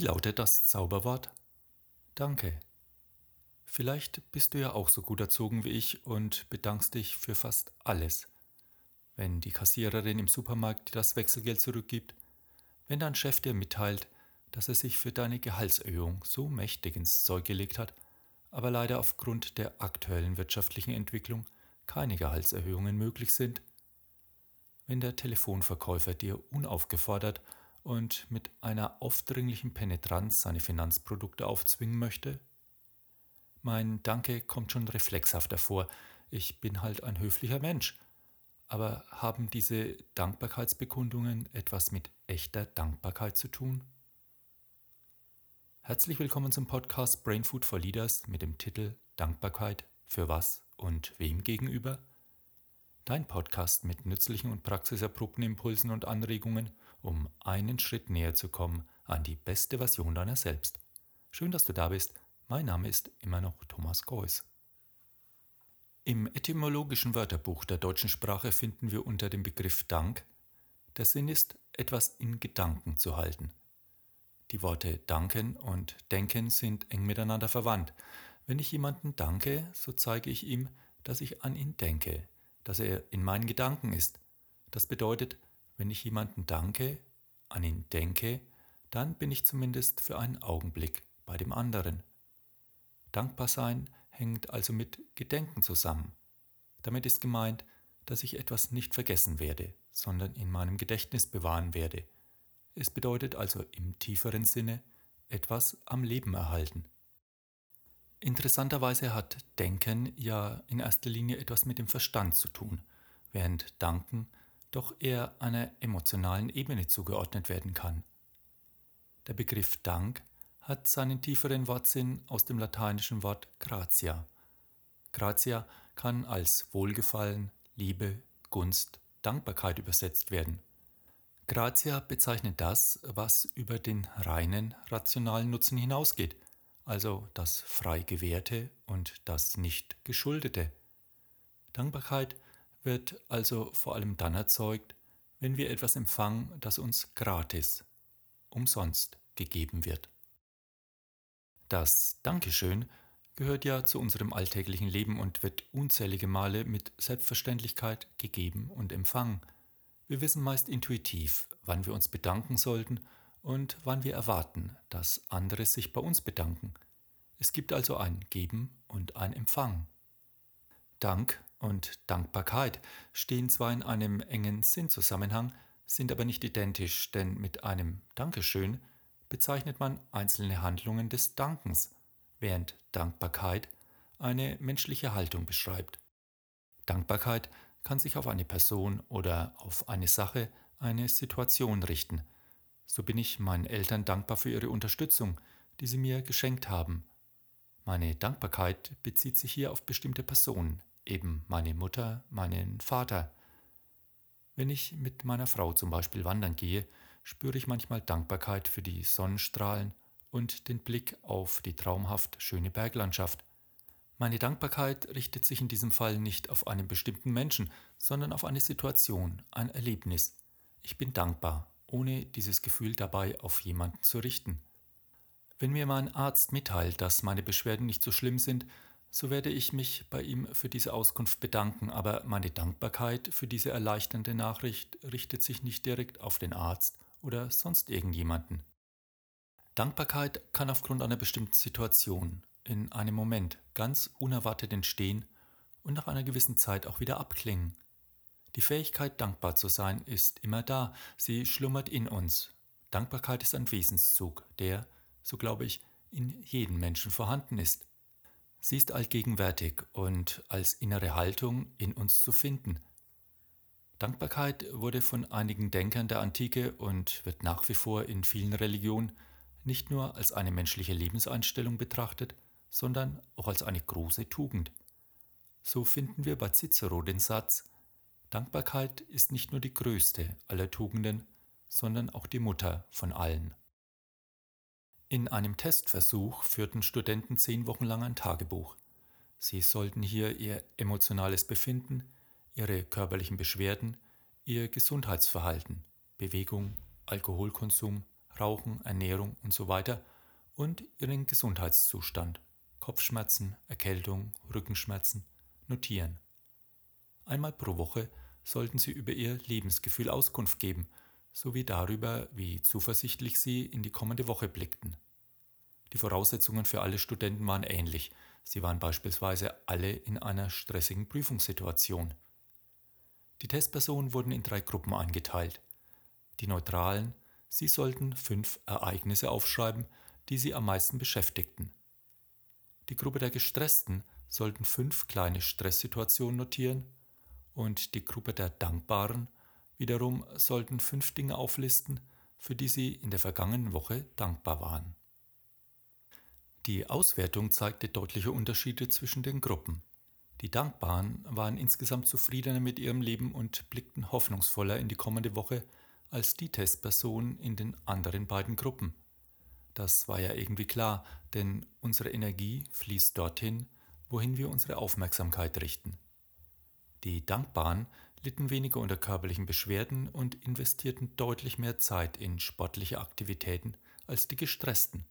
Wie lautet das Zauberwort? Danke. Vielleicht bist du ja auch so gut erzogen wie ich und bedankst dich für fast alles. Wenn die Kassiererin im Supermarkt dir das Wechselgeld zurückgibt, wenn dein Chef dir mitteilt, dass er sich für deine Gehaltserhöhung so mächtig ins Zeug gelegt hat, aber leider aufgrund der aktuellen wirtschaftlichen Entwicklung keine Gehaltserhöhungen möglich sind, wenn der Telefonverkäufer dir unaufgefordert und mit einer aufdringlichen Penetranz seine Finanzprodukte aufzwingen möchte? Mein Danke kommt schon reflexhaft hervor. Ich bin halt ein höflicher Mensch. Aber haben diese Dankbarkeitsbekundungen etwas mit echter Dankbarkeit zu tun? Herzlich willkommen zum Podcast Brain Food for Leaders mit dem Titel Dankbarkeit für was und wem gegenüber? Dein Podcast mit nützlichen und praxiserprobten Impulsen und Anregungen, um einen Schritt näher zu kommen an die beste Version deiner selbst. Schön, dass du da bist. Mein Name ist immer noch Thomas Geuss. Im etymologischen Wörterbuch der deutschen Sprache finden wir unter dem Begriff Dank, der Sinn ist, etwas in Gedanken zu halten. Die Worte danken und denken sind eng miteinander verwandt. Wenn ich jemanden danke, so zeige ich ihm, dass ich an ihn denke, dass er in meinen Gedanken ist. Das bedeutet, wenn ich jemanden danke, an ihn denke, dann bin ich zumindest für einen Augenblick bei dem anderen. Dankbar sein hängt also mit Gedenken zusammen. Damit ist gemeint, dass ich etwas nicht vergessen werde, sondern in meinem Gedächtnis bewahren werde. Es bedeutet also im tieferen Sinne etwas am Leben erhalten. Interessanterweise hat Denken ja in erster Linie etwas mit dem Verstand zu tun, während Danken doch eher einer emotionalen Ebene zugeordnet werden kann. Der Begriff Dank hat seinen tieferen Wortsinn aus dem lateinischen Wort gratia. Gratia kann als Wohlgefallen, Liebe, Gunst, Dankbarkeit übersetzt werden. Gratia bezeichnet das, was über den reinen rationalen Nutzen hinausgeht – also das frei gewährte und das nicht geschuldete. Dankbarkeit wird also vor allem dann erzeugt, wenn wir etwas empfangen, das uns gratis, umsonst gegeben wird. Das Dankeschön gehört ja zu unserem alltäglichen Leben und wird unzählige Male mit Selbstverständlichkeit gegeben und empfangen. Wir wissen meist intuitiv, wann wir uns bedanken sollten und wann wir erwarten, dass andere sich bei uns bedanken. Es gibt also ein Geben und ein Empfang. Dank und Dankbarkeit stehen zwar in einem engen Sinnzusammenhang, sind aber nicht identisch, denn mit einem Dankeschön bezeichnet man einzelne Handlungen des Dankens, während Dankbarkeit eine menschliche Haltung beschreibt. Dankbarkeit kann sich auf eine Person oder auf eine Sache, eine Situation richten, so bin ich meinen Eltern dankbar für ihre Unterstützung, die sie mir geschenkt haben. Meine Dankbarkeit bezieht sich hier auf bestimmte Personen, eben meine Mutter, meinen Vater. Wenn ich mit meiner Frau zum Beispiel wandern gehe, spüre ich manchmal Dankbarkeit für die Sonnenstrahlen und den Blick auf die traumhaft schöne Berglandschaft. Meine Dankbarkeit richtet sich in diesem Fall nicht auf einen bestimmten Menschen, sondern auf eine Situation, ein Erlebnis. Ich bin dankbar ohne dieses Gefühl dabei auf jemanden zu richten. Wenn mir mein Arzt mitteilt, dass meine Beschwerden nicht so schlimm sind, so werde ich mich bei ihm für diese Auskunft bedanken, aber meine Dankbarkeit für diese erleichternde Nachricht richtet sich nicht direkt auf den Arzt oder sonst irgendjemanden. Dankbarkeit kann aufgrund einer bestimmten Situation in einem Moment ganz unerwartet entstehen und nach einer gewissen Zeit auch wieder abklingen. Die Fähigkeit, dankbar zu sein, ist immer da, sie schlummert in uns. Dankbarkeit ist ein Wesenszug, der, so glaube ich, in jedem Menschen vorhanden ist. Sie ist allgegenwärtig und als innere Haltung in uns zu finden. Dankbarkeit wurde von einigen Denkern der Antike und wird nach wie vor in vielen Religionen nicht nur als eine menschliche Lebenseinstellung betrachtet, sondern auch als eine große Tugend. So finden wir bei Cicero den Satz, Dankbarkeit ist nicht nur die größte aller Tugenden, sondern auch die Mutter von allen. In einem Testversuch führten Studenten zehn Wochen lang ein Tagebuch. Sie sollten hier ihr emotionales Befinden, ihre körperlichen Beschwerden, ihr Gesundheitsverhalten, Bewegung, Alkoholkonsum, Rauchen, Ernährung und so und ihren Gesundheitszustand, Kopfschmerzen, Erkältung, Rückenschmerzen notieren. Einmal pro Woche sollten Sie über Ihr Lebensgefühl Auskunft geben, sowie darüber, wie zuversichtlich Sie in die kommende Woche blickten. Die Voraussetzungen für alle Studenten waren ähnlich. Sie waren beispielsweise alle in einer stressigen Prüfungssituation. Die Testpersonen wurden in drei Gruppen eingeteilt. Die Neutralen, sie sollten fünf Ereignisse aufschreiben, die sie am meisten beschäftigten. Die Gruppe der Gestressten sollten fünf kleine Stresssituationen notieren und die Gruppe der Dankbaren wiederum sollten fünf Dinge auflisten, für die sie in der vergangenen Woche dankbar waren. Die Auswertung zeigte deutliche Unterschiede zwischen den Gruppen. Die Dankbaren waren insgesamt zufriedener mit ihrem Leben und blickten hoffnungsvoller in die kommende Woche als die Testpersonen in den anderen beiden Gruppen. Das war ja irgendwie klar, denn unsere Energie fließt dorthin, wohin wir unsere Aufmerksamkeit richten. Die Dankbaren litten weniger unter körperlichen Beschwerden und investierten deutlich mehr Zeit in sportliche Aktivitäten als die Gestressten.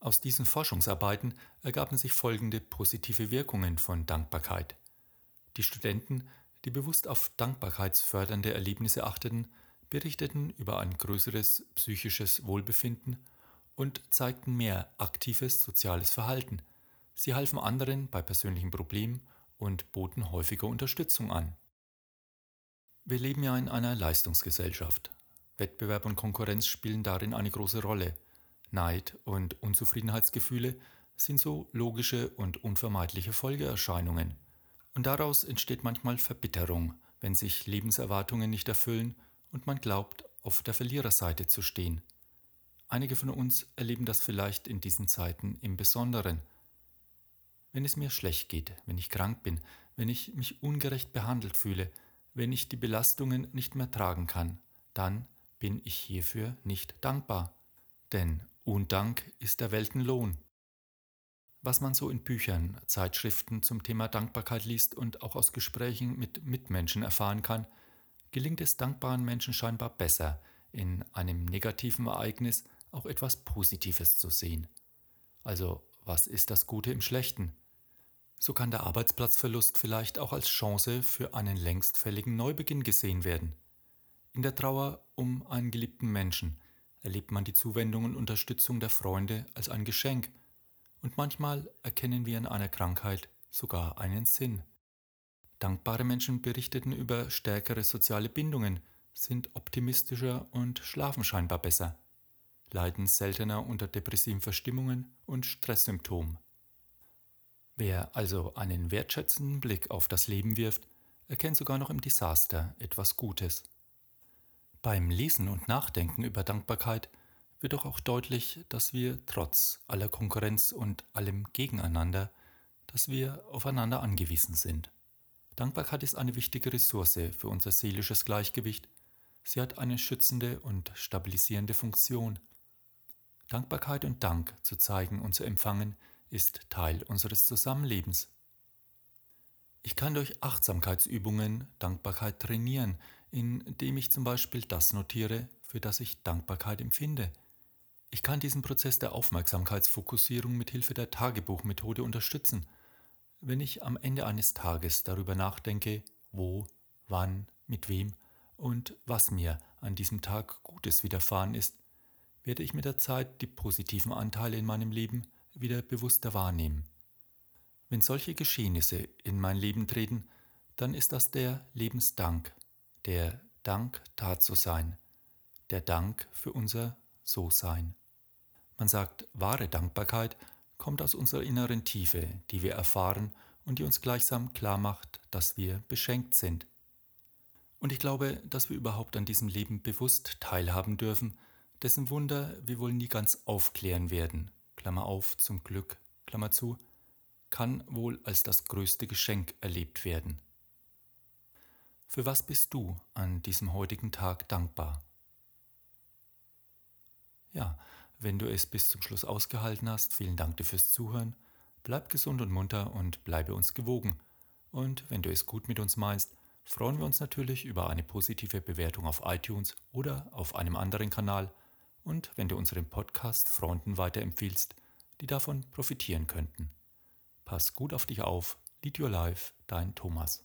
Aus diesen Forschungsarbeiten ergaben sich folgende positive Wirkungen von Dankbarkeit. Die Studenten, die bewusst auf dankbarkeitsfördernde Erlebnisse achteten, berichteten über ein größeres psychisches Wohlbefinden und zeigten mehr aktives soziales Verhalten. Sie halfen anderen bei persönlichen Problemen und boten häufiger Unterstützung an. Wir leben ja in einer Leistungsgesellschaft. Wettbewerb und Konkurrenz spielen darin eine große Rolle. Neid und Unzufriedenheitsgefühle sind so logische und unvermeidliche Folgeerscheinungen. Und daraus entsteht manchmal Verbitterung, wenn sich Lebenserwartungen nicht erfüllen und man glaubt, auf der Verliererseite zu stehen. Einige von uns erleben das vielleicht in diesen Zeiten im Besonderen. Wenn es mir schlecht geht, wenn ich krank bin, wenn ich mich ungerecht behandelt fühle, wenn ich die Belastungen nicht mehr tragen kann, dann bin ich hierfür nicht dankbar. Denn Undank ist der Weltenlohn. Was man so in Büchern, Zeitschriften zum Thema Dankbarkeit liest und auch aus Gesprächen mit Mitmenschen erfahren kann, gelingt es dankbaren Menschen scheinbar besser, in einem negativen Ereignis auch etwas Positives zu sehen. Also, was ist das Gute im Schlechten? So kann der Arbeitsplatzverlust vielleicht auch als Chance für einen längst fälligen Neubeginn gesehen werden. In der Trauer um einen geliebten Menschen erlebt man die Zuwendung und Unterstützung der Freunde als ein Geschenk, und manchmal erkennen wir in einer Krankheit sogar einen Sinn. Dankbare Menschen berichteten über stärkere soziale Bindungen, sind optimistischer und schlafen scheinbar besser, leiden seltener unter depressiven Verstimmungen und Stresssymptomen. Wer also einen wertschätzenden Blick auf das Leben wirft, erkennt sogar noch im Desaster etwas Gutes. Beim Lesen und Nachdenken über Dankbarkeit wird doch auch deutlich, dass wir trotz aller Konkurrenz und allem Gegeneinander, dass wir aufeinander angewiesen sind. Dankbarkeit ist eine wichtige Ressource für unser seelisches Gleichgewicht. Sie hat eine schützende und stabilisierende Funktion. Dankbarkeit und Dank zu zeigen und zu empfangen ist Teil unseres Zusammenlebens. Ich kann durch Achtsamkeitsübungen Dankbarkeit trainieren, indem ich zum Beispiel das notiere, für das ich Dankbarkeit empfinde. Ich kann diesen Prozess der Aufmerksamkeitsfokussierung mit Hilfe der Tagebuchmethode unterstützen. Wenn ich am Ende eines Tages darüber nachdenke, wo, wann, mit wem und was mir an diesem Tag Gutes widerfahren ist, werde ich mit der Zeit die positiven Anteile in meinem Leben wieder bewusster wahrnehmen. Wenn solche Geschehnisse in mein Leben treten, dann ist das der Lebensdank, der Dank da zu sein, der Dank für unser So-Sein. Man sagt, wahre Dankbarkeit kommt aus unserer inneren Tiefe, die wir erfahren und die uns gleichsam klar macht, dass wir beschenkt sind. Und ich glaube, dass wir überhaupt an diesem Leben bewusst teilhaben dürfen, dessen Wunder wir wohl nie ganz aufklären werden, Klammer auf, zum Glück, Klammer zu, kann wohl als das größte Geschenk erlebt werden. Für was bist du an diesem heutigen Tag dankbar? Ja, wenn du es bis zum Schluss ausgehalten hast, vielen Dank dir fürs Zuhören. Bleib gesund und munter und bleibe uns gewogen. Und wenn du es gut mit uns meinst, freuen wir uns natürlich über eine positive Bewertung auf iTunes oder auf einem anderen Kanal – und wenn du unseren Podcast Freunden weiterempfiehlst, die davon profitieren könnten. Pass gut auf dich auf. Lead Your Life, dein Thomas.